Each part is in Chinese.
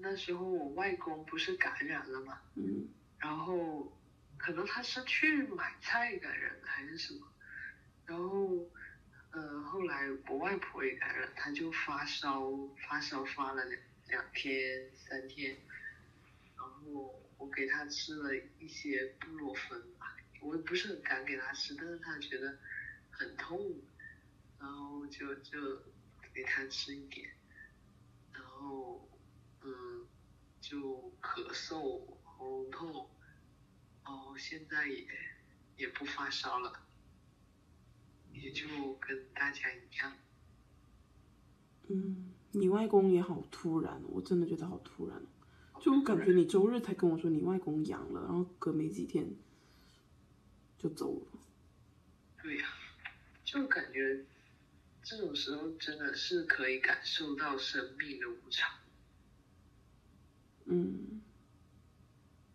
那时候我外公不是感染了嘛，嗯。然后可能他是去买菜感染的还是什么，然后呃后来我外婆也感染，她就发烧，发烧发了两两天三天，然后我给他吃了一些布洛芬吧，我也不是很敢给他吃，但是他觉得很痛，然后就就给他吃一点，然后嗯就咳嗽喉咙痛，然后现在也也不发烧了，也就跟大家一样。嗯，你外公也好突然哦，我真的觉得好突然哦，就感觉你周日才跟我说你外公阳了，然后隔没几天就走了。对呀、就感觉这种时候真的是可以感受到生命的无常，嗯，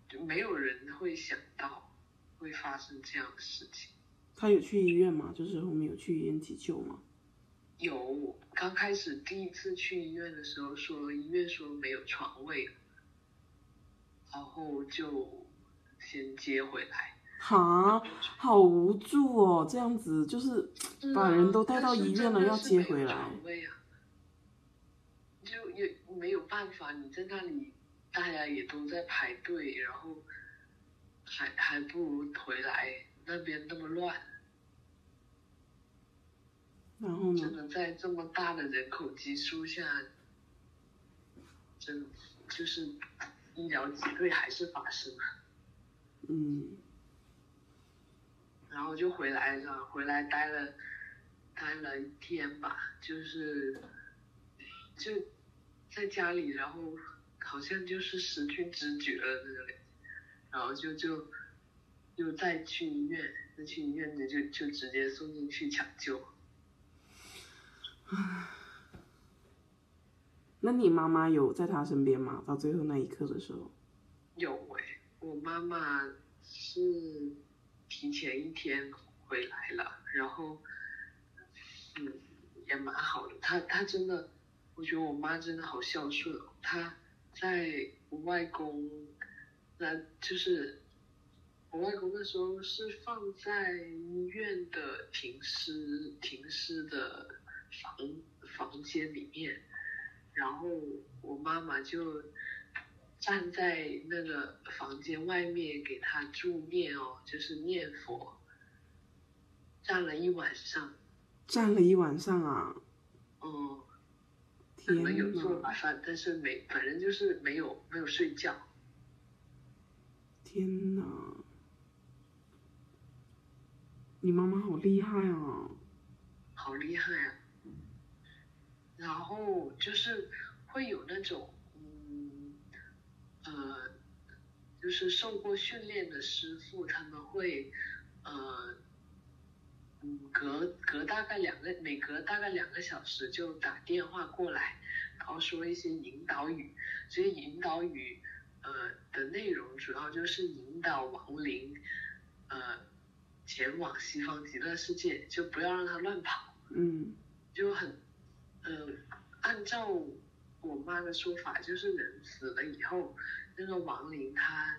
就没有人会想到会发生这样的事情。他有去医院吗？就是后面有去医院急救吗？有，刚开始第一次去医院的时候说医院说没有床位，然后就先接回来。哈，好无助哦，这样子就是把人都带到医院了，要接回来。就也没有办法，你在那里，大家也都在排队，然后还还不如回来那边那么乱。然后呢？真的在这么大的人口基数下，真就是医疗挤兑还是发生了。嗯然后就回来了，回来待了待了一天吧，就是就在家里，然后好像就是失去知觉了那个，然后就就又再去医院，再去医院就就就直接送进去抢救。那你妈妈有在他身边吗？到最后那一刻的时候？有诶、我妈妈是提前一天回来了，然后嗯也蛮好的，她她真的，我觉得我妈真的好孝顺哦，她在我外公那就是我外公那时候是放在医院的停尸停尸的房房间里面，然后我妈妈就站在那个房间外面给他助念哦，就是念佛，站了一晚上，站了一晚上啊！嗯，可天能有做哪！晚饭，但是没，反正就是没有没有睡觉，天哪！你妈妈好厉害啊！好厉害啊！然后就是会有那种，嗯，呃，就是受过训练的师傅，他们会，呃，嗯，隔隔大概两个，每隔大概两个小时就打电话过来，然后说一些引导语，这些引导语，呃的内容主要就是引导亡灵，呃，前往西方极乐世界，就不要让他乱跑。嗯就很，呃，按照我妈的说法，就是人死了以后，那个亡灵他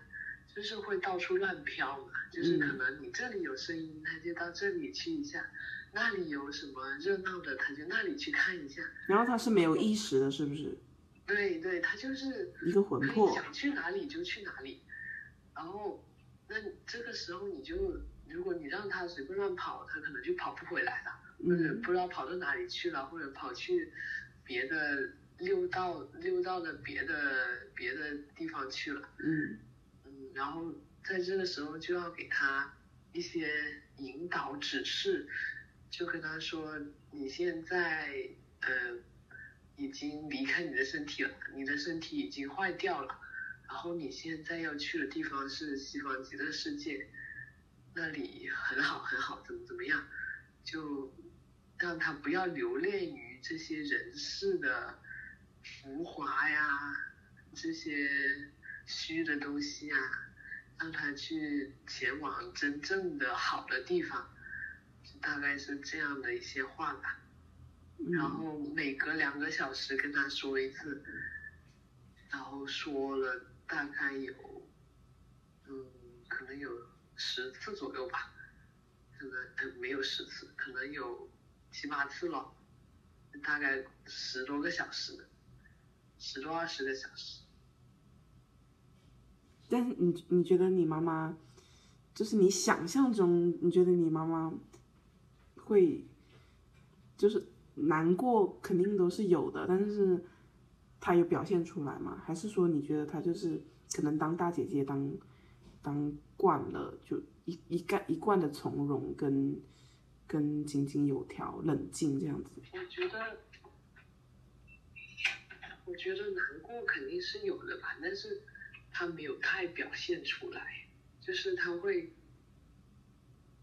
就是会到处乱飘嘛，就是可能你这里有声音，他就到这里去一下，那里有什么热闹的，他就那里去看一下。然后他是没有意识的，是不是？对对，他就是一个魂魄。想去哪里就去哪里，然后那这个时候你就，如果你让他随便乱跑，他可能就跑不回来了。或者嗯不知道跑到哪里去了，或者跑去别的溜到溜到了别的别的地方去了，嗯嗯，然后在这个时候就要给他一些引导指示，就跟他说你现在呃已经离开你的身体了，你的身体已经坏掉了，然后你现在要去的地方是西方极乐世界，那里很好很好，怎么怎么样，就让他不要留恋于这些人世的浮华呀，这些虚的东西啊，让他去前往真正的好的地方，大概是这样的一些话吧。然嗯后每隔两个小时跟他说一次，然后说了大概有，嗯，可能有十次左右吧，可能呃没有十次，可能有七八次了，大概十多个小时，十多二十个小时。但是你你觉得你妈妈，就是你想象中，你觉得你妈妈会，就是难过肯定都是有的，但是她有表现出来吗？还是说你觉得她就是可能当大姐姐当当惯了，就一一贯一贯的从容跟跟井井有条、冷静这样子？我觉得，我觉得难过肯定是有的吧，但是。他没有太表现出来，就是他会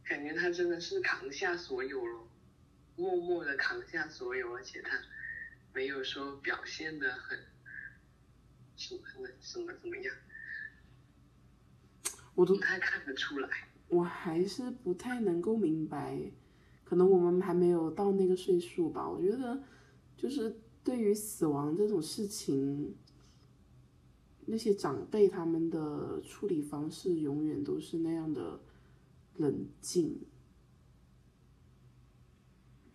感觉他真的是扛下所有了，默默的扛下所有，而且他没有说表现的很什么什么怎么样，我都不太看得出来。我还是不太能够明白，可能我们还没有到那个岁数吧。我觉得，就是对于死亡这种事情。那些长辈他们的处理方式永远都是那样的冷静，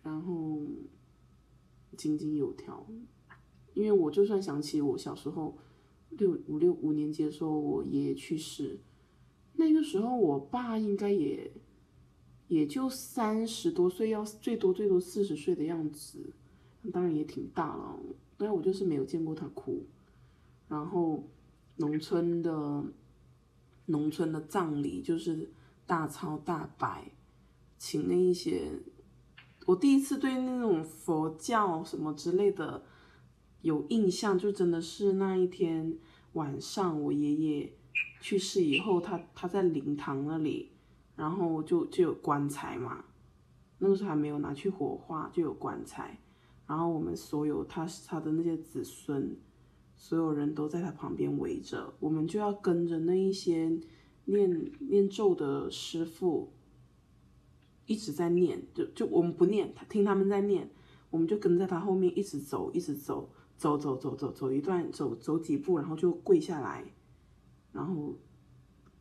然后井井有条。因为我就算想起我小时候六五六五年级的时候，我爷爷去世，那个时候我爸应该也也就三十多岁，要最多最多四十岁的样子，当然也挺大了。但我就是没有见过他哭，然后。农村的农村的葬礼就是大操大摆，请那一些，我第一次对那种佛教什么之类的有印象，就真的是那一天晚上，我爷爷去世以后，他他在灵堂那里，然后就就有棺材嘛，那个时候还没有拿去火化，就有棺材，然后我们所有他他的那些子孙。所有人都在他旁边围着，我们就要跟着那一些念念咒的师傅一直在念，就就我们不念，他听他们在念，我们就跟在他后面一直走，一直走，走走走走走一段，走走几步，然后就跪下来，然后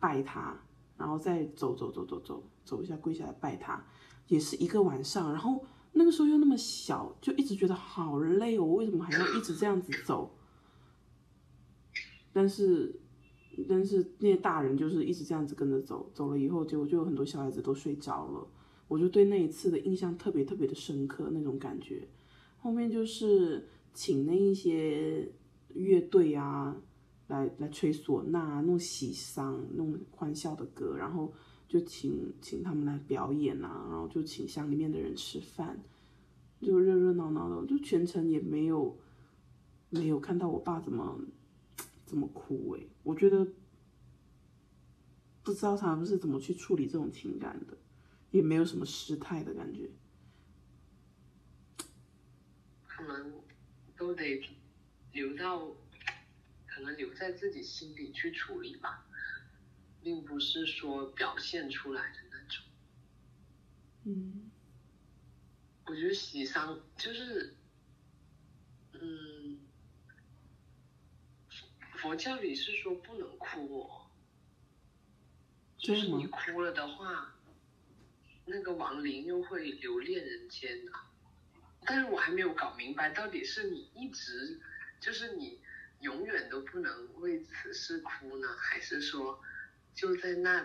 拜他，然后再走走走走走走一下，跪下来拜他，也是一个晚上，然后那个时候又那么小，就一直觉得好累哦，为什么还要一直这样子走？但是，但是那些大人就是一直这样子跟着走，走了以后，结果就有很多小孩子都睡着了。我就对那一次的印象特别特别的深刻，那种感觉。后面就是请那一些乐队啊，来来吹唢呐，弄喜丧，弄欢笑的歌，然后就请请他们来表演啊，然后就请乡里面的人吃饭，就热热闹闹的，就全程也没有没有看到我爸怎么。这么哭哎，我觉得不知道他们是怎么去处理这种情感的，也没有什么失态的感觉。可能都得留到，可能留在自己心里去处理吧，并不是说表现出来的那种。嗯，我觉得喜丧就是，嗯。佛教里是说不能哭哦，就是你哭了的话，那个亡灵又会留恋人间的。但是我还没有搞明白，到底是你一直，就是你永远都不能为此事哭呢，还是说就在那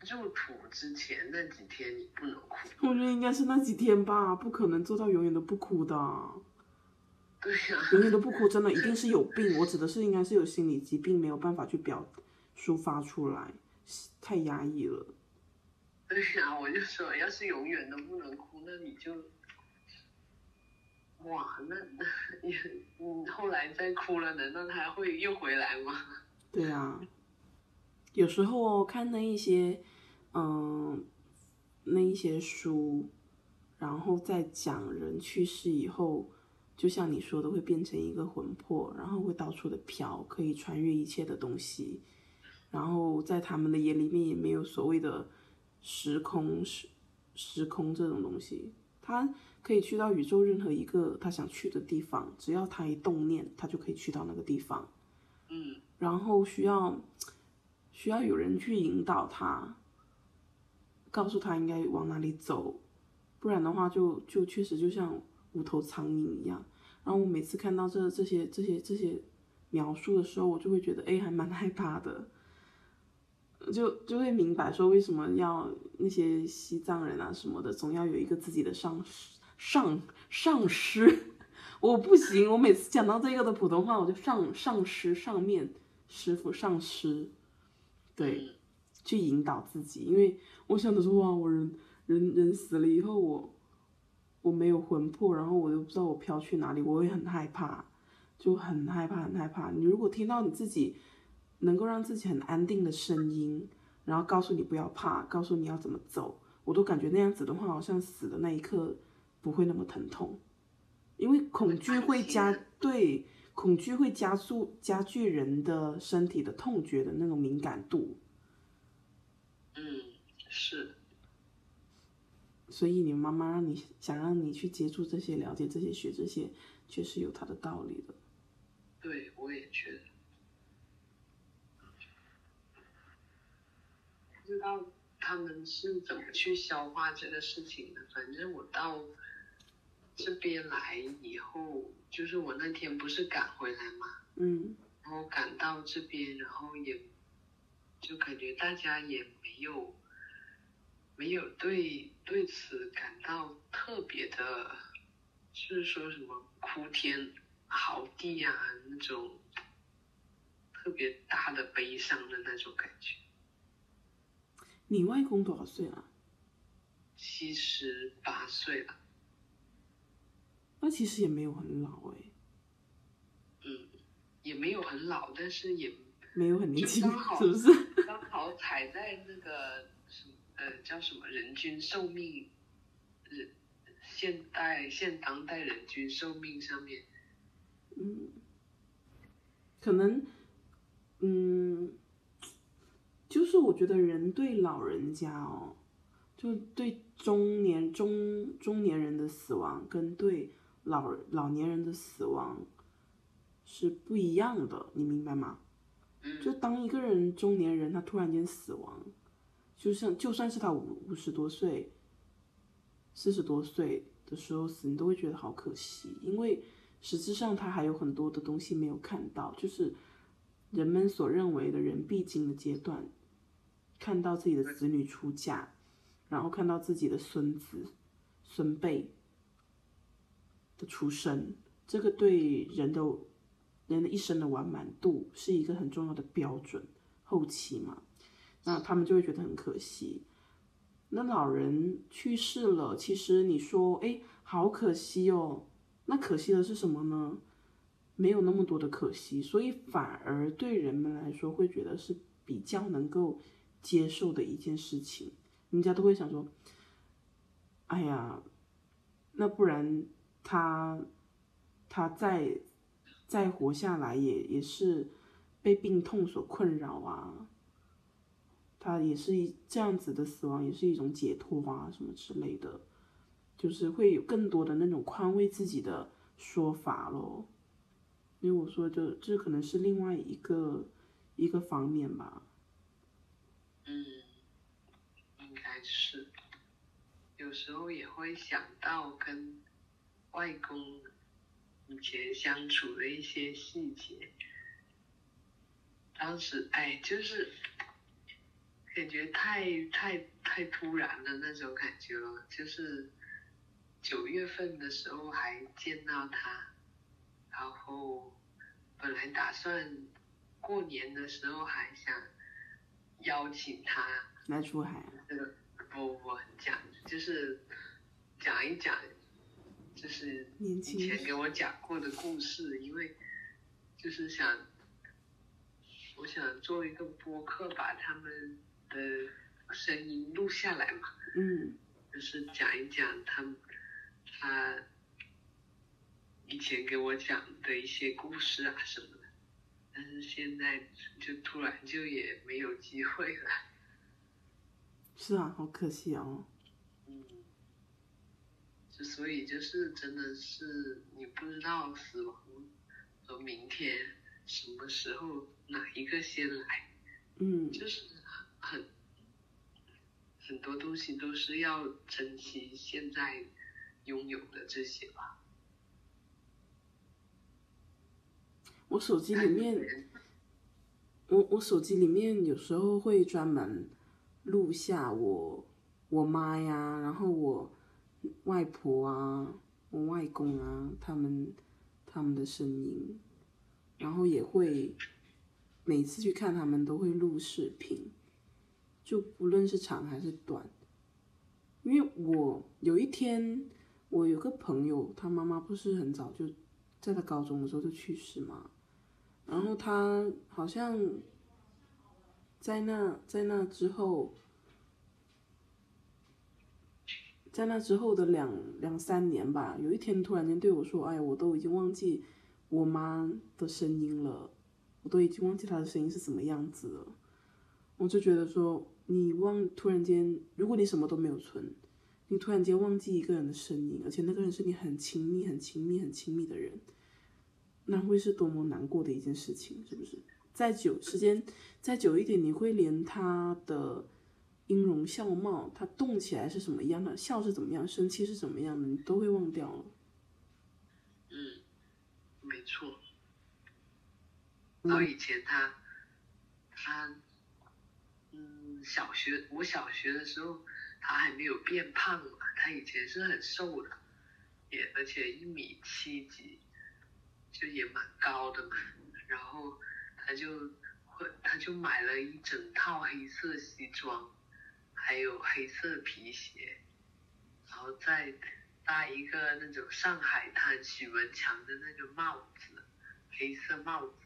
入土之前那几天你不能哭？我觉得应该是那几天吧，不可能做到永远都不哭的。对呀，永远都不哭，真的一定是有病。我指的是应该是有心理疾病，没有办法去表抒发出来，太压抑了。对呀，我就说，要是永远都不能哭，那你就，哇，那那也，嗯，后来再哭了，难道他会又回来吗？对啊，有时候看那一些，嗯，那一些书，然后再讲人去世以后。就像你说的，会变成一个魂魄，然后会到处的飘，可以穿越一切的东西。然后在他们的眼里面也没有所谓的时空时时空这种东西，他可以去到宇宙任何一个他想去的地方，只要他一动念，他就可以去到那个地方。嗯然后需要需要有人去引导他，告诉他应该往哪里走，不然的话就就确实就像无头苍蝇一样。然后我每次看到这这些这些这些描述的时候，我就会觉得哎，还蛮害怕的，就就会明白说为什么要那些西藏人啊什么的，总要有一个自己的上师上上师。我不行，我每次讲到这个的普通话，我就上上师上面师傅上师，对，去引导自己，因为我想的是哇，我人人人死了以后，我我没有魂魄，然后我又不知道我飘去哪里，我会很害怕，就很害怕很害怕。你如果听到你自己能够让自己很安定的声音，然后告诉你不要怕，告诉你要怎么走，我都感觉那样子的话，好像死的那一刻不会那么疼痛。因为恐惧会加对恐惧会加速加剧人的身体的痛觉的那种敏感度，嗯，是，所以你妈妈让你想让你去接触这些、了解这些、学这些，确实有它的道理的。对，我也觉得。不知道他们是怎么去消化这个事情的，反正我到。这边来以后，就是我那天不是赶回来嘛，嗯，然后赶到这边，然后也，就感觉大家也没有，没有对对此感到特别的，就是说什么哭天嚎地啊那种，特别大的悲伤的那种感觉。你外公多少岁了？七十八岁了。那其实也没有很老哎，嗯，也没有很老，但是也没有很年轻，是不是？刚好踩在那个什呃叫什么人均寿命，人现代现当代人均寿命上面，嗯，可能，嗯，就是我觉得人对老人家哦，就对中年中中年人的死亡跟对。老老年人的死亡是不一样的，你明白吗？就当一个人中年人他突然间死亡，就像就算是他五五十多岁、四十多岁的时候死，你都会觉得好可惜，因为实质上他还有很多的东西没有看到，就是人们所认为的人必经的阶段，看到自己的子女出嫁，然后看到自己的孙子、孙辈。的出生，这个对人的人的一生的完满度是一个很重要的标准。后期嘛，那他们就会觉得很可惜。那老人去世了，其实你说，哎，好可惜哦。那可惜的是什么呢？没有那么多的可惜，所以反而对人们来说会觉得是比较能够接受的一件事情。人家都会想说，哎呀，那不然。他，他再再活下来也也是被病痛所困扰啊，他也是一这样子的死亡，也是一种解脱啊，什么之类的，就是会有更多的那种宽慰自己的说法咯。因为我说，就这可能是另外一个一个方面吧。嗯，应该是，有时候也会想到跟。外公以前相处的一些细节，当时哎，就是感觉太太太突然了那种感觉了。就是九月份的时候还见到他，然后本来打算过年的时候还想邀请他来出海，这个不不讲就是讲一讲。就是以前给我讲过的故事，因为就是想，我想做一个播客，把他们的声音录下来嘛。嗯。就是讲一讲他他以前给我讲的一些故事啊什么的，但是现在就突然就也没有机会了。是啊，好可惜哦。之所以就是真的是你不知道死亡和明天什么时候哪一个先来，嗯，就是很很多东西都是要珍惜现在拥有的这些吧。我手机里面，我我手机里面有时候会专门录下我我妈呀，然后我外婆啊，我外公啊，他们他们的声音，然后也会每次去看他们都会录视频，就不论是长还是短，因为我有一天我有个朋友，他妈妈不是很早就在他高中的时候就去世嘛。然后他好像在那在那之后，在那之后的两两三年吧，有一天突然间对我说：“哎，我都已经忘记我妈的声音了，我都已经忘记她的声音是什么样子了。”我就觉得说，你忘突然间，如果你什么都没有存，你突然间忘记一个人的声音，而且那个人是你很亲密、很亲密、很亲密的人。那会是多么难过的一件事情，是不是？再久时间再久一点，你会连他的音容笑貌，他动起来是什么样的，笑是怎么样，生气是怎么样的，你都会忘掉了。嗯，没错。然后以前他，他，嗯，小学我小学的时候，他还没有变胖嘛，他以前是很瘦的，也而且一米七几。就也蛮高的嘛，然后他就会他就买了一整套黑色西装，还有黑色皮鞋，然后再戴一个那种上海滩许文强的那个帽子，黑色帽子，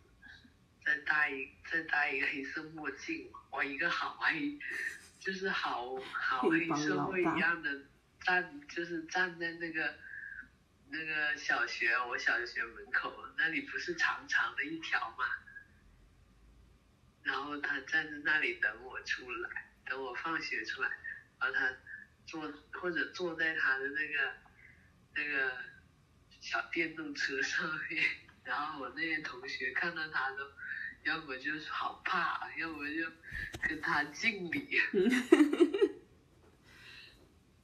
再戴一再戴一个黑色墨镜，我，一个好黑，就是好好黑社会一样的站，就是站在那个。那个小学，我小学门口那里不是长长的一条嘛，然后他站在那里等我出来，等我放学出来，然后他坐或者坐在他的那个那个小电动车上面，然后我那些同学看到他都，要么就是好怕，要么就跟他敬礼。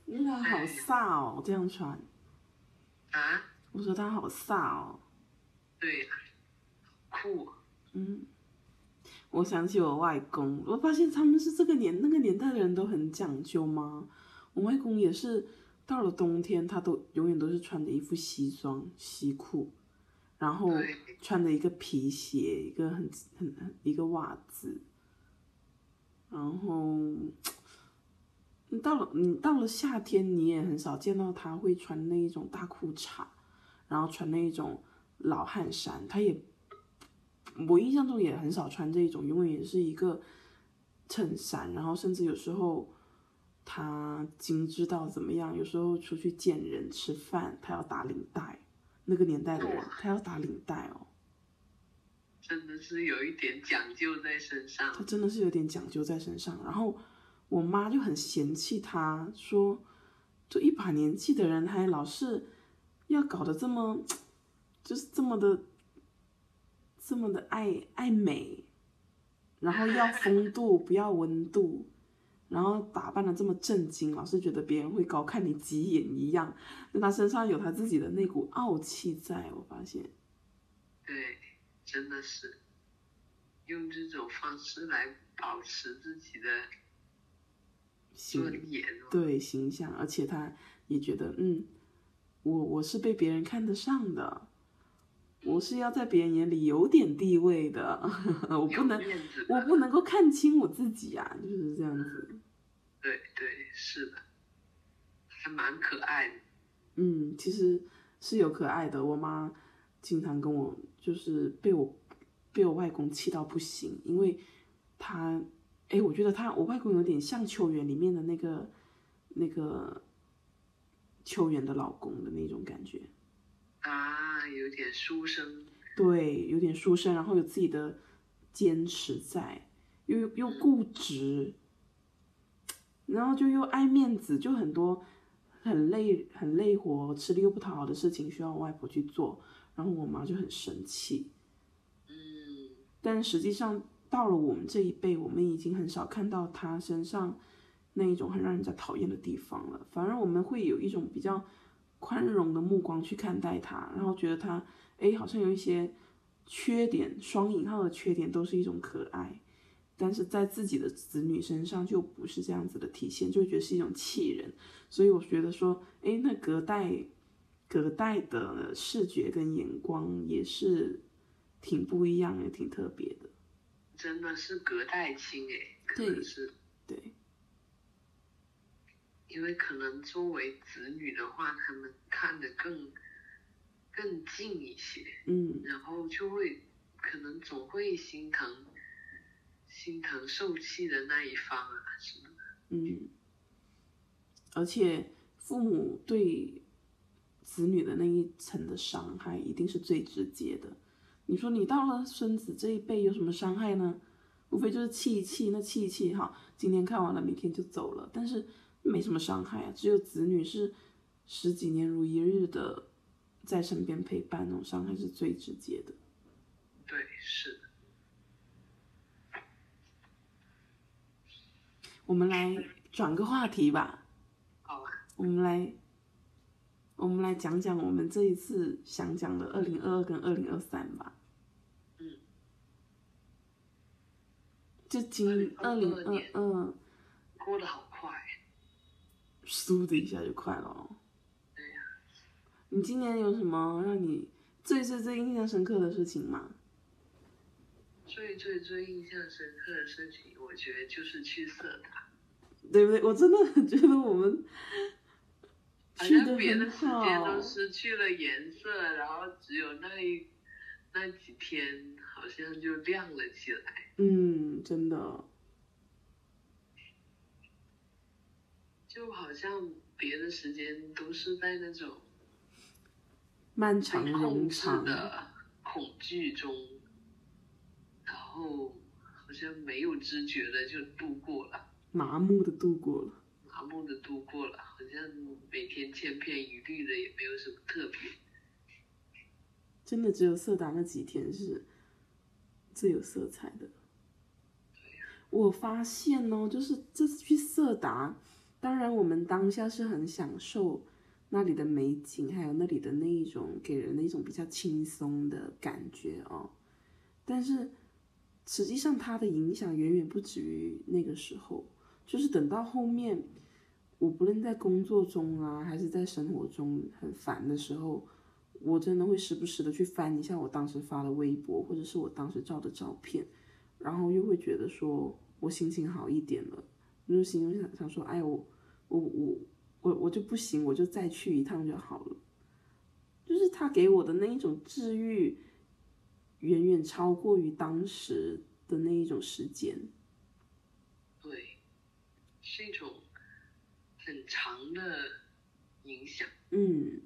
那好飒哦，这样穿。啊！我说他好飒哦。对，酷。嗯，我想起我外公，我发现他们是这个年那个年代的人都很讲究吗？我外公也是，到了冬天他都永远都是穿着一副西装西裤，然后穿着一个皮鞋，一个很很很一个袜子，然后。你到了，你到了夏天，你也很少见到他会穿那一种大裤衩，然后穿那一种老汉衫。他也，我印象中也很少穿这一种，永远也是一个衬衫。然后甚至有时候他精致到怎么样？有时候出去见人吃饭，他要打领带。那个年代的人，他要打领带哦。真的是有一点讲究在身上。他真的是有点讲究在身上，然后。我妈就很嫌弃他，说，就一把年纪的人还老是要搞得这么，就是这么的，这么的爱爱美，然后要风度不要温度，然后打扮的这么正经，老是觉得别人会高看你几眼一样，就他身上有他自己的那股傲气在，我发现。对，真的是，用这种方式来保持自己的。形对形象，而且他也觉得，嗯，我我是被别人看得上的，我是要在别人眼里有点地位的，我不能，我不能够看清我自己啊，就是这样子。对对，是的，还蛮可爱的。嗯，其实是有可爱的。我妈经常跟我，就是被我被我外公气到不行，因为他。哎，我觉得他，我外公有点像《秋园》里面的那个那个秋园的老公的那种感觉啊，有点书生。对，有点书生，然后有自己的坚持在，又又固执，然后就又爱面子，就很多很累很累活、吃力又不讨好的事情需要我外婆去做，然后我妈就很生气。嗯。但实际上到了我们这一辈，我们已经很少看到她身上那一种很让人家讨厌的地方了，反而我们会有一种比较宽容的目光去看待她，然后觉得她，哎，好像有一些缺点，双引号的缺点都是一种可爱。但是在自己的子女身上就不是这样子的体现，就会觉得是一种气人。所以我觉得说，哎，那隔代隔代的视觉跟眼光也是挺不一样，也挺特别的。真的是隔代亲哎，可能，是，对。因为可能作为子女的话，他们看得更更近一些，嗯，然后就会可能总会心疼。心疼受气的那一方啊，是吗？嗯，而且父母对子女的那一层的伤害，一定是最直接的。你说你到了孙子这一辈有什么伤害呢？无非就是气一气，那气一气哈，今天看完了，明天就走了，但是没什么伤害啊。只有子女是十几年如一日的在身边陪伴，那种伤害是最直接的。对，是。我们来转个话题吧。好啊。我们来，我们来讲讲我们这一次想讲的二零二二跟二零二三吧。嗯。就今二零二二。过得好快。嗖的一下就快了。对呀。你今年有什么让你最最最印象深刻的事情吗？最最最印象深刻的事情，我觉得就是去色达，对不对？我真的很觉得我们好像别的时间都失去了颜色，然后只有那一那几天好像就亮了起来。嗯，真的，就好像别的时间都是在那种漫长冗长的恐惧中。后好像没有知觉的就度过了，麻木的度过了，麻木的度过了，好像每天千篇一律的也没有什么特别。真的只有色达那几天是最有色彩的。我发现哦，就是这次去色达，当然我们当下是很享受那里的美景，还有那里的那一种给人的一种比较轻松的感觉哦，但是。实际上，它的影响远远不止于那个时候。就是等到后面，我不论在工作中啊，还是在生活中很烦的时候，我真的会时不时的去翻一下我当时发的微博，或者是我当时照的照片，然后又会觉得说我心情好一点了，就心里想想说，哎，我我我我我就不行，我就再去一趟就好了。就是他给我的那一种治愈。远远超过于当时的那一种时间，对，是一种很长的影响。嗯，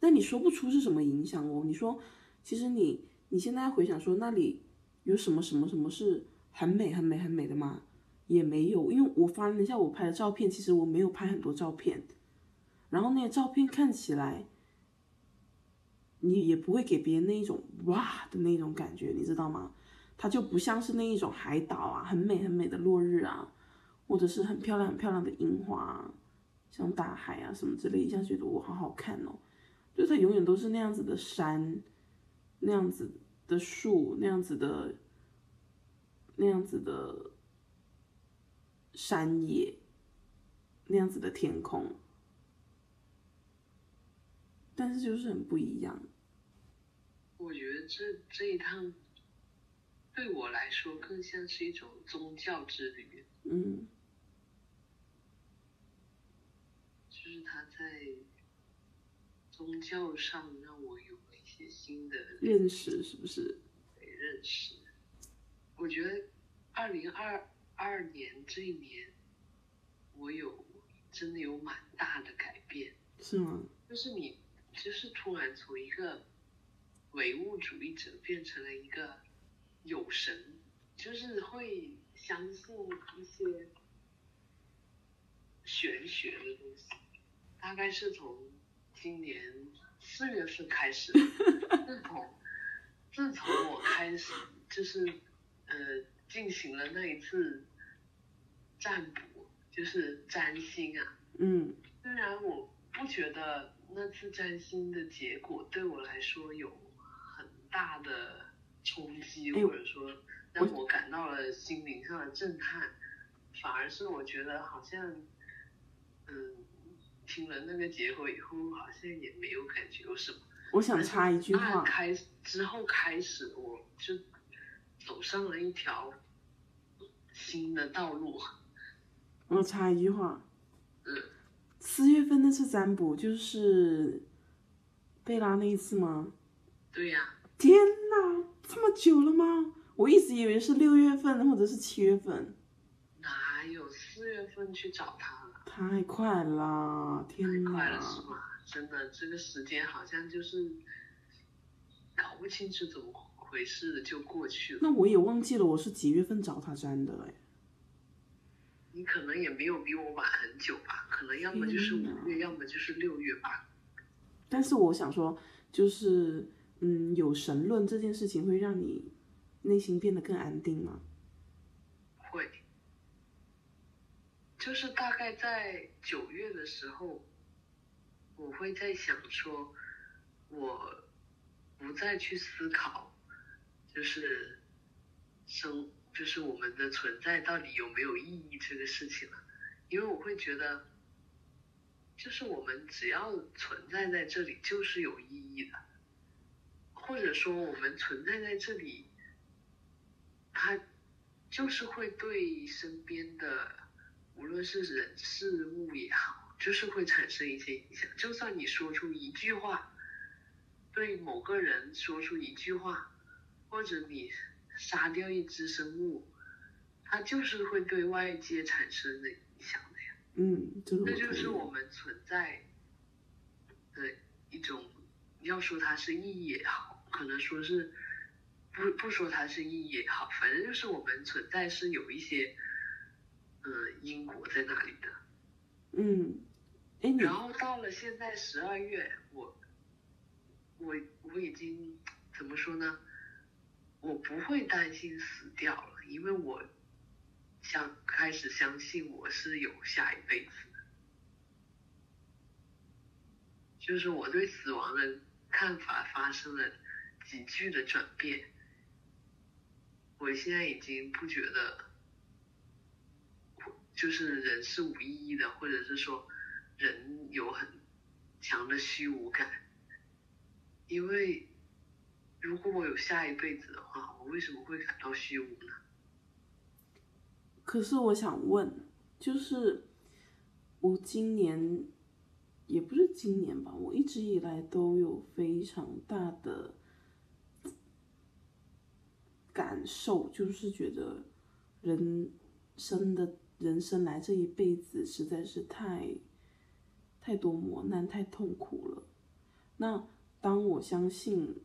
但你说不出是什么影响哦。你说，其实你你现在回想说那里有什么什么什么是很美很美很美的吗？也没有，因为我翻了一下我拍的照片，其实我没有拍很多照片，然后那些照片看起来。你也不会给别人那一种哇的那种感觉，你知道吗？它就不像是那一种海岛啊，很美很美的落日啊，或者是很漂亮很漂亮的樱花，像大海啊什么之类，一下觉得我好好看哦。就它永远都是那样子的山，那样子的树，那样子的，那样子的山野，那样子的天空，但是就是很不一样。我觉得这这一趟对我来说更像是一种宗教之旅。嗯，就是他在宗教上让我有了一些新的认识，是不是？认识。我觉得二零二二年这一年，我有真的有蛮大的改变。是吗？就是你，就是突然从一个。唯物主义者变成了一个有神，就是会相信一些玄学的东西。大概是从今年四月份开始，自从自从我开始就是呃进行了那一次占卜，就是占星啊。嗯虽然我不觉得那次占星的结果对我来说有很大的冲击，哎或者说让我感到了心灵上的震撼，反而是我觉得好像，嗯，听了那个结果以后，好像也没有感觉有什么。我想插一句话，那开始之后开始，我就走上了一条新的道路。我插一句话，嗯，四月份那次占卜就是贝拉那一次吗？对呀、天哪，这么久了吗？我一直以为是六月份或者是七月份，哪有四月份去找他了？太快了，太天快了是哪！吗？真的，这个时间好像就是搞不清楚怎么回事的就过去了。那我也忘记了我是几月份找他粘的哎。你可能也没有比我晚很久吧？可能要么就是五月，要么就是六月吧。但是我想说，就是嗯，有神论这件事情会让你内心变得更安定吗？会，就是大概在九月的时候，我会在想说，我不再去思考，就是生，就是我们的存在到底有没有意义这个事情了，因为我会觉得，就是我们只要存在在这里就是有意义的，或者说我们存在在这里，它就是会对身边的无论是人事物也好，就是会产生一些影响。就算你说出一句话，对某个人说出一句话，或者你杀掉一只生物，它就是会对外界产生的影响的呀。嗯，这个我这就是我们存在的一种，要说它是意义也好，可能说是不不说它是意义也好，反正就是我们存在是有一些呃因果在那里的。嗯，然后到了现在十二月，我我我已经怎么说呢？我不会担心死掉了，因为我想开始相信我是有下一辈子，就是我对死亡的看法发生了急剧的转变。我现在已经不觉得，就是人是无意义的，或者是说人有很强的虚无感，因为如果我有下一辈子的话，我为什么会感到虚无呢？可是我想问，就是我今年也不是今年吧，我一直以来都有非常大的感受，就是觉得人生的人生来这一辈子实在是太太多磨难、太痛苦了。那当我相信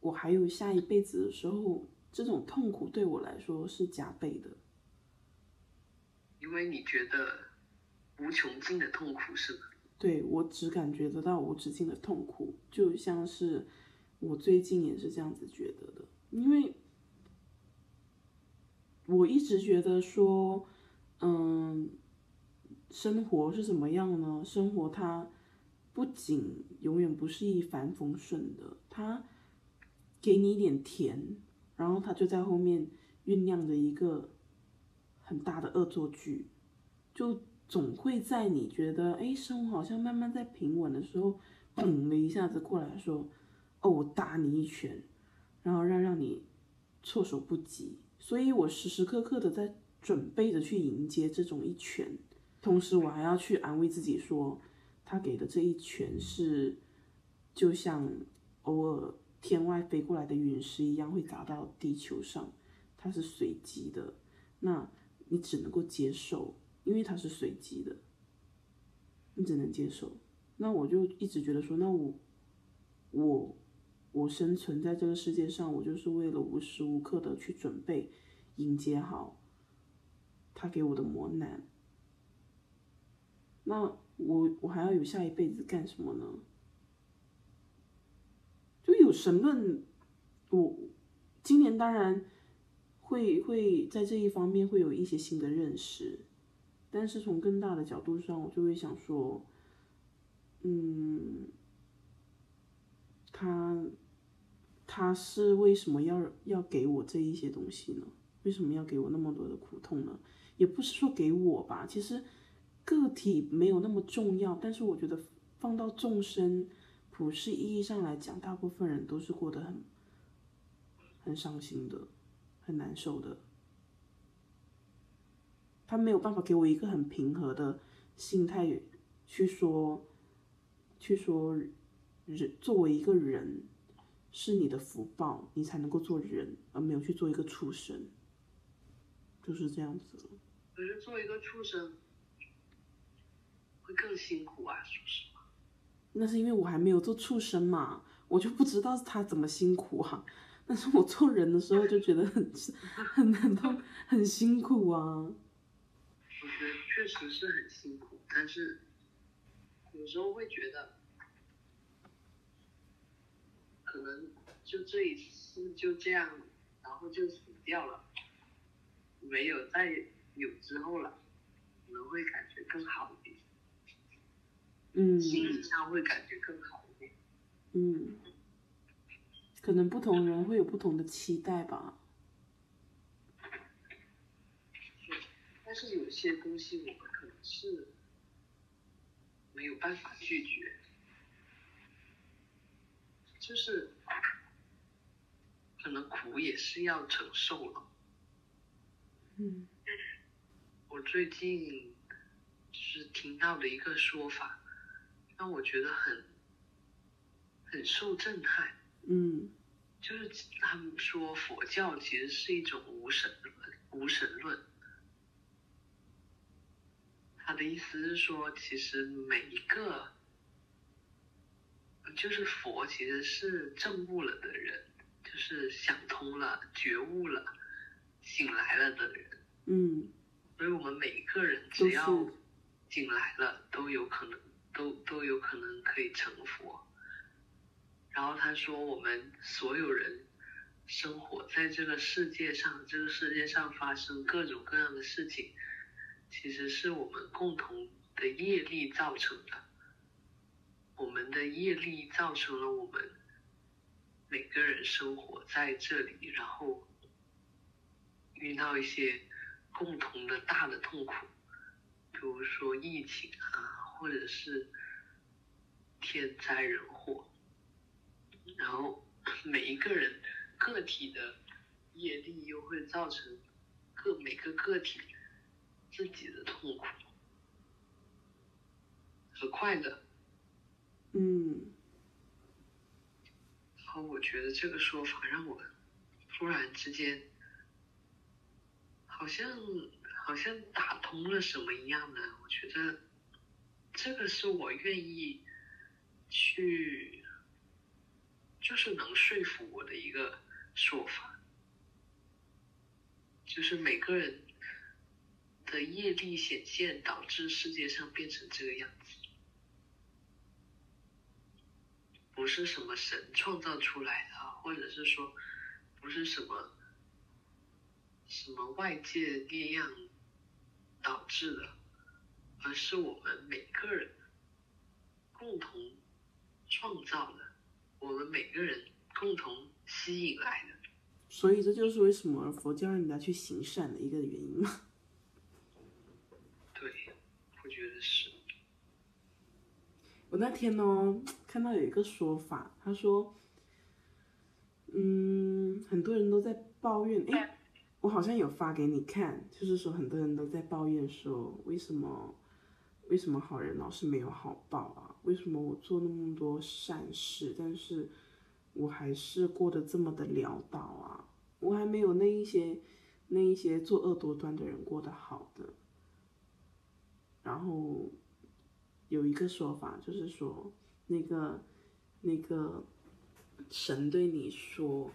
我还有下一辈子的时候，这种痛苦对我来说是加倍的。因为你觉得无穷尽的痛苦是吗？对我只感觉得到无止境的痛苦，就像是我最近也是这样子觉得的，因为我一直觉得说，嗯，生活是怎么样呢？生活它不仅永远不是一帆风顺的，它给你一点甜，然后它就在后面酝酿着一个很大的恶作剧，就总会在你觉得哎，生活好像慢慢在平稳的时候，砰的一下子过来说，哦，我打你一拳，然后让让你措手不及。所以我时时刻刻的在准备着去迎接这种一拳，同时我还要去安慰自己说，他给的这一拳是就像偶尔天外飞过来的陨石一样，会砸到地球上，它是随机的。那你只能够接受，因为它是随机的，你只能接受。那我就一直觉得说，那我我我生存在这个世界上，我就是为了无时无刻的去准备迎接好他给我的磨难。那我我还要有下一辈子干什么呢？就有神论，我今年当然会会在这一方面会有一些新的认识，但是从更大的角度上，我就会想说，嗯，他他是为什么要要给我这一些东西呢？为什么要给我那么多的苦痛呢？也不是说给我吧，其实个体没有那么重要，但是我觉得放到众生普世意义上来讲，大部分人都是过得很很伤心的，很难受的。他没有办法给我一个很平和的心态去说，去说人作为一个人是你的福报，你才能够做人，而没有去做一个畜生，就是这样子。可是做一个畜生会更辛苦啊，说实话。那是因为我还没有做畜生嘛，我就不知道他怎么辛苦啊。但是我做人的时候就觉得很很难痛，很辛苦啊。我觉得确实是很辛苦，但是有时候会觉得，可能就这一次就这样，然后就死掉了，没有再有之后了，可能会感觉更好一点，嗯心理上会感觉更好一点。嗯，可能不同人会有不同的期待吧。但是有些东西我们可能是没有办法拒绝，就是可能苦也是要承受了。嗯我最近就是听到的一个说法，让我觉得很很受震撼，嗯就是他们说佛教其实是一种无神论，无神论。他的意思是说，其实每一个，就是佛其实是证悟了的人，就是想通了、觉悟了、醒来了的人。嗯所以我们每一个人只要醒来了，都有可能，都都有可能可以成佛。然后他说，我们所有人生活在这个世界上，这个世界上发生各种各样的事情，其实是我们共同的业力造成的。我们的业力造成了我们每个人生活在这里，然后遇到一些共同的大的痛苦，比如说疫情啊，或者是天灾人祸，然后 每一个人个体的业力又会造成各每个个体自己的痛苦和快乐。嗯好我觉得这个说法让我突然之间，好像好像打通了什么一样的。我觉得这个是我愿意去，就是能说服我的一个说法，就是每个人的业力显现导致世界上变成这个样子。不是什么神创造出来的，或者是说不是什么什么外界力量导致的，而是我们每个人共同创造的，我们每个人共同吸引来的。所以这就是为什么佛教让人家去行善的一个原因嘛。对，我觉得是。我那天呢看到有一个说法，他说，嗯，很多人都在抱怨，诶，我好像有发给你看，就是说很多人都在抱怨说，为什么为什么好人老是没有好报啊？为什么我做那么多善事，但是我还是过得这么的潦倒啊？我还没有那一些那一些作恶多端的人过得好的。然后有一个说法，就是说那个那个神对你说，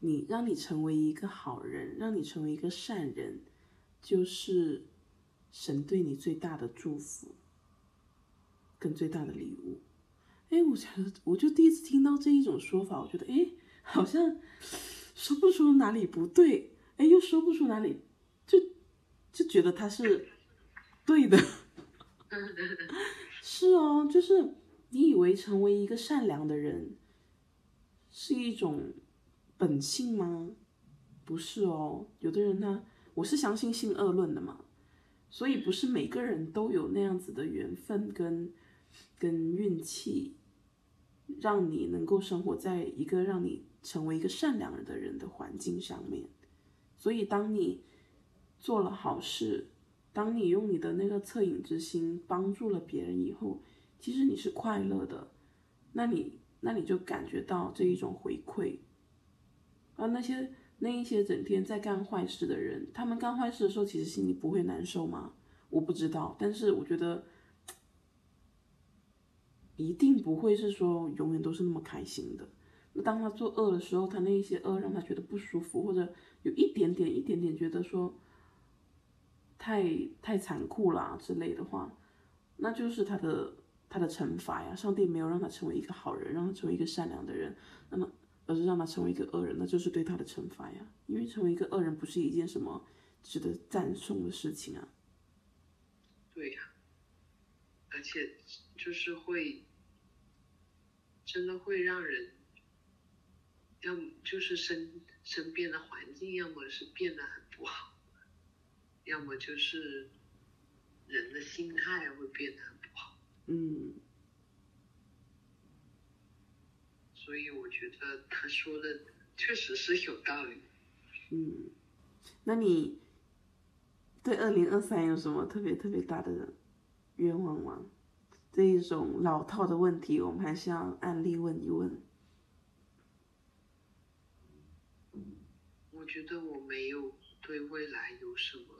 你让你成为一个好人，让你成为一个善人，就是神对你最大的祝福，跟最大的礼物。哎，我觉得我就第一次听到这一种说法，我觉得哎，好像说不出哪里不对，哎，又说不出哪里，就就觉得他是对的。是哦，就是你以为成为一个善良的人是一种本性吗？不是哦，有的人他，我是相信性恶论的嘛，所以不是每个人都有那样子的缘分跟跟运气，让你能够生活在一个让你成为一个善良的人的环境上面。所以当你做了好事。当你用你的那个恻隐之心帮助了别人以后，其实你是快乐的，那你那你就感觉到这一种回馈。而那些那一些整天在干坏事的人，他们干坏事的时候，其实心里不会难受吗？我不知道，但是我觉得一定不会是说永远都是那么开心的。那当他做恶的时候，他那一些恶让他觉得不舒服，或者有一点点一点点觉得说。太太残酷啦之类的话，那就是他的他的惩罚呀。上帝没有让他成为一个好人，让他成为一个善良的人，那么而是让他成为一个恶人，那就是对他的惩罚呀。因为成为一个恶人不是一件什么值得赞颂的事情啊。对呀，而且就是会真的会让人，要么就是身身边的环境，要么是变得很不好。要么就是人的心态会变得很不好，嗯，所以我觉得他说的确实是有道理，嗯，那你对二零二三有什么特别特别大的愿望吗？这一种老套的问题，我们还是要案例问一问。我觉得我没有对未来有什么。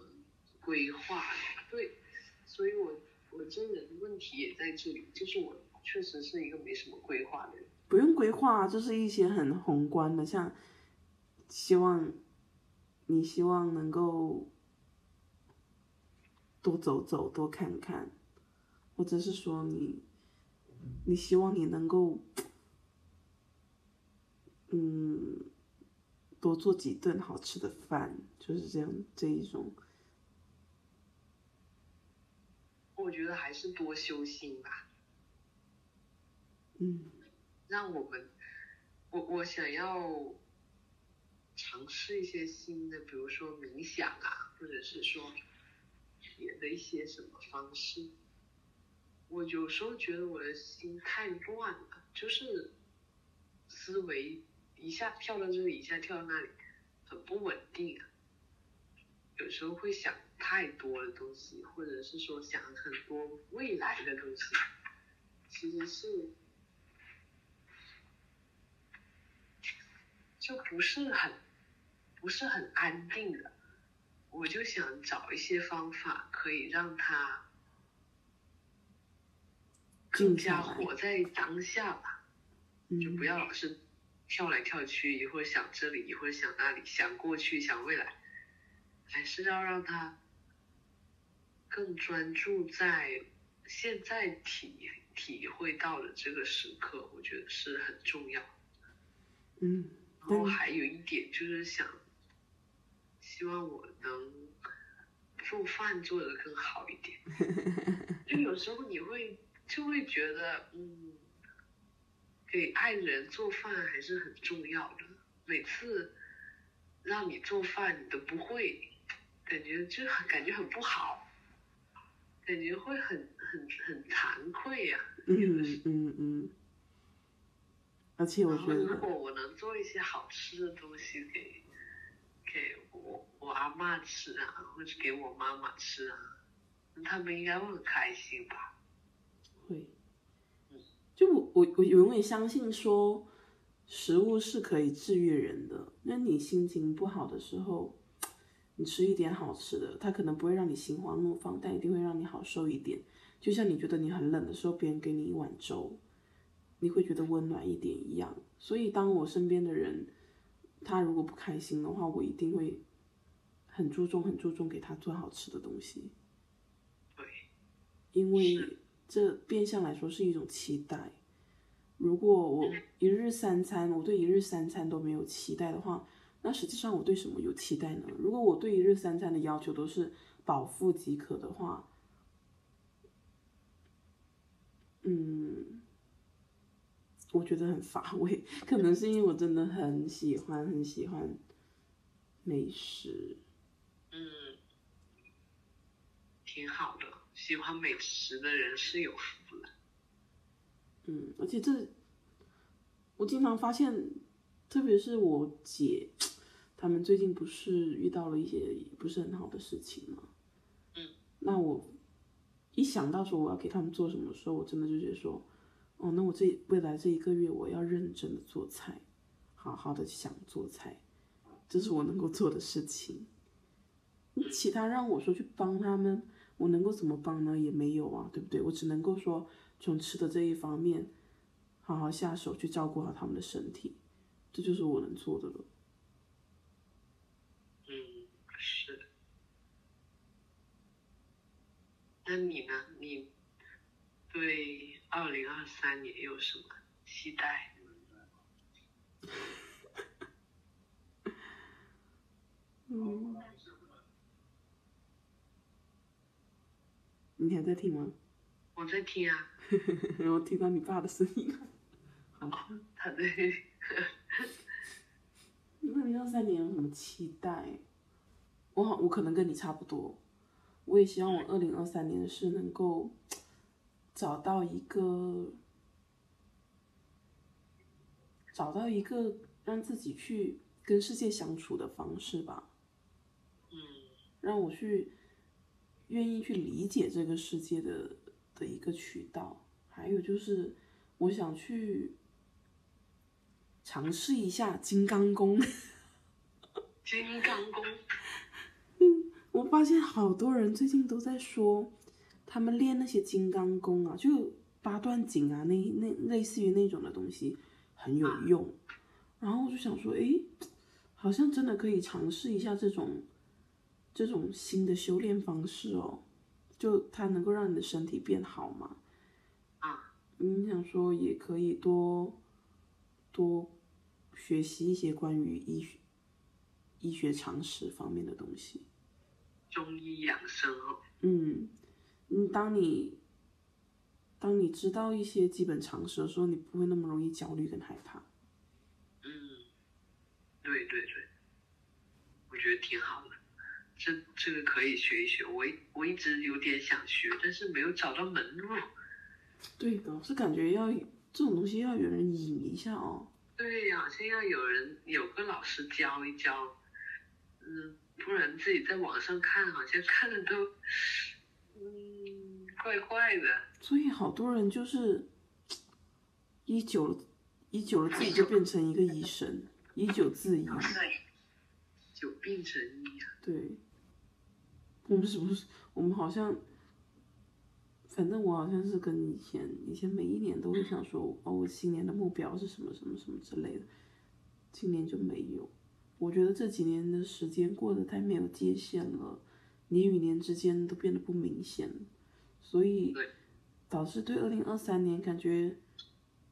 规划对，所以我我这人问题也在这里，就是我确实是一个没什么规划的人。不用规划，就是一些很宏观的，像希望你希望能够多走走，多看看，或者是说你你希望你能够嗯多做几顿好吃的饭，就是这样这一种。我觉得还是多修心吧，嗯，让我们，我我想要尝试一些新的，比如说冥想啊，或者是说别的一些什么方式。我有时候觉得我的心太乱了，就是思维一下跳到这里，一下跳到那里，很不稳定啊。有时候会想。太多的东西，或者是说想很多未来的东西，其实是就不是很不是很安定的。我就想找一些方法，可以让他更加活在当下吧，就不要老是跳来跳去，一会儿想这里，一会儿想那里，想过去，想未来，还是要让他。更专注在现在体体会到的这个时刻，我觉得是很重要。嗯，然后还有一点就是想，希望我能做饭做得更好一点。就有时候你会就会觉得，嗯，给爱人做饭还是很重要的。每次让你做饭你都不会，感觉就很感觉很不好。感觉会很很很惭愧呀。嗯嗯嗯。而且我觉得，如果我能做一些好吃的东西给给我我阿妈吃啊，或者给我妈妈吃啊，他们应该会很开心吧？会。就我我我永远相信说，食物是可以治愈人的。那你心情不好的时候。你吃一点好吃的，它可能不会让你心花怒放，但一定会让你好受一点。就像你觉得你很冷的时候，别人给你一碗粥，你会觉得温暖一点一样。所以，当我身边的人他如果不开心的话，我一定会很注重、很注重给他做好吃的东西。对，因为这变相来说是一种期待。如果我一日三餐，我对一日三餐都没有期待的话，那实际上我对什么有期待呢？如果我对一日三餐的要求都是饱腹即可的话，嗯，我觉得很乏味。可能是因为我真的很喜欢很喜欢美食。嗯，挺好的，喜欢美食的人是有福了。嗯，而且这我经常发现，特别是我姐，他们最近不是遇到了一些不是很好的事情吗？嗯，那我一想到说我要给他们做什么的时候，我真的就觉得说，哦，那我这未来这一个月我要认真的做菜，好好的想做菜，这是我能够做的事情。其他让我说去帮他们，我能够怎么帮呢？也没有啊，对不对？我只能够说从吃的这一方面，好好下手去照顾好他们的身体，这就是我能做的了。嗯，是。那你呢？你对二零二三年有什么期待？嗯。你还在听吗？我在听啊。我听到你爸的声音。好，他在。二零二三年有什么期待？我好，我可能跟你差不多。我也希望我二零二三年是能够找到一个，找到一个让自己去跟世界相处的方式吧。嗯。让我去。愿意去理解这个世界的的一个渠道，还有就是我想去尝试一下金刚功。金刚功。嗯，我发现好多人最近都在说，他们练那些金刚功啊，就八段锦啊，那那类似于那种的东西很有用。然后我就想说，诶，好像真的可以尝试一下这种。这种新的修炼方式哦，就它能够让你的身体变好嘛？啊，你想说也可以多多学习一些关于医学医学常识方面的东西。中医养生哦。嗯，嗯，当你当你知道一些基本常识的时候，你不会那么容易焦虑跟害怕。嗯，对对对，我觉得挺好的。这这个可以学一学，我我一直有点想学，但是没有找到门路。对的，是感觉要这种东西要有人引一下哦。对呀，先要有人有个老师教一教，嗯，不然自己在网上看，好像看的都，嗯，怪怪的。所以好多人就是一久了，一久了自己就变成一个医生，一久自医，久病成医啊。对。我们是不是？我们好像，反正我好像是跟以前，以前每一年都会想说，哦，我新年的目标是什么什么什么之类的，今年就没有。我觉得这几年的时间过得太没有界限了，年与年之间都变得不明显，所以导致对二零二三年感觉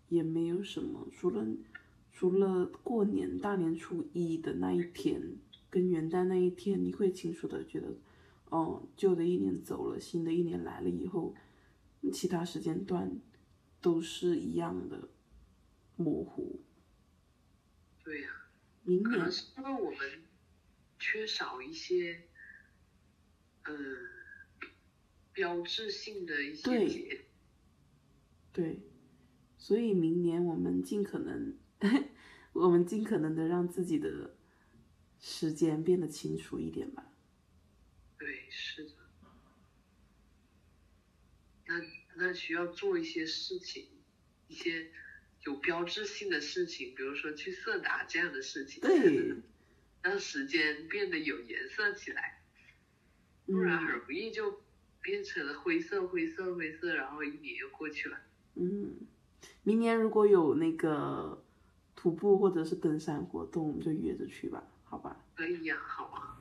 也没有什么，除了除了过年大年初一的那一天跟元旦那一天，你会清楚的觉得。哦，旧的一年走了，新的一年来了以后，其他时间段都是一样的模糊。对呀，明年是因为我们缺少一些，嗯，标志性的一些节。对，所以明年我们尽可能，我们尽可能的让自己的时间变得清楚一点吧。对，是的。那那需要做一些事情，一些有标志性的事情，比如说去色达这样的事情。对。让时间变得有颜色起来，不然很容易就变成了灰色、灰色、灰色，然后一年又过去了。嗯，明年如果有那个徒步或者是登山活动，我们就约着去吧，好吧？可以呀，好啊。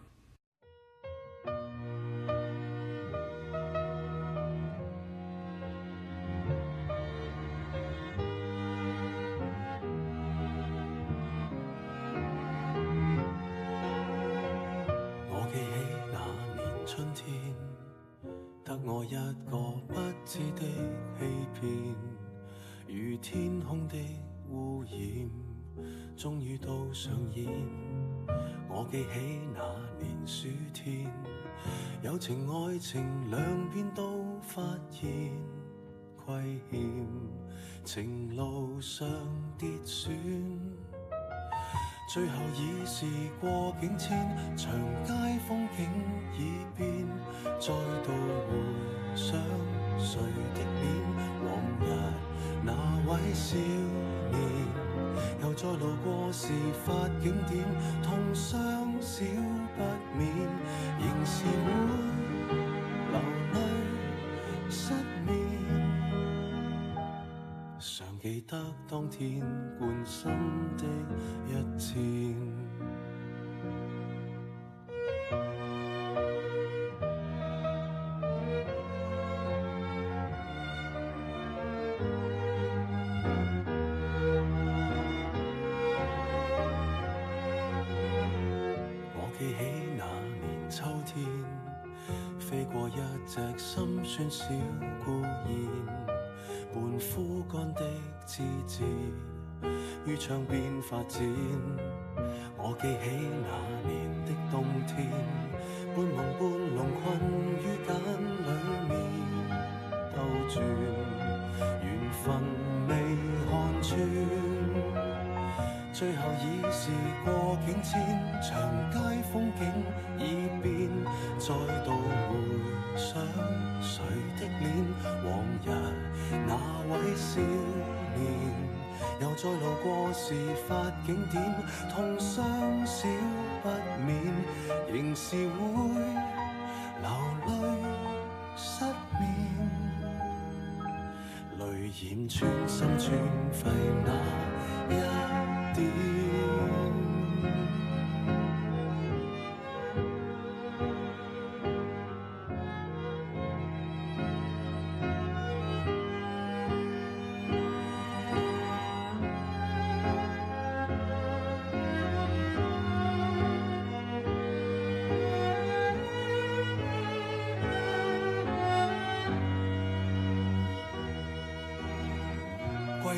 一个不知的欺骗，如天空的污染，终于都上演。我记起那年暑天，友情爱情两边都发现亏欠，情路上跌损。最后已是过境迁，长街风景已变，再度回想谁的脸，往日那位少年，又再路过事发景点，痛记得当天冠心的一天。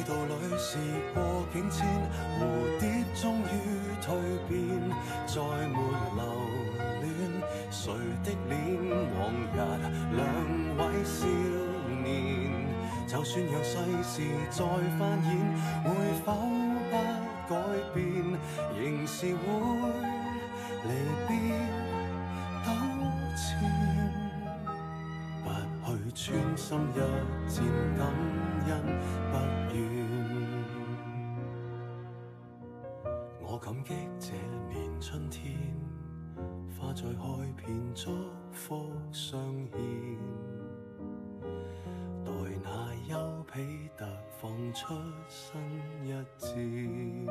歸途裏是過境迁，蝴蝶終於蛻變，再沒留戀誰的脸，往日兩位少年，就算让世事再翻演，會否不改變，仍是會離別糾纏。不去穿心一箭，感恩不怨。激这年春天，花再开遍，祝福相獻。待那丘比特放出新一箭。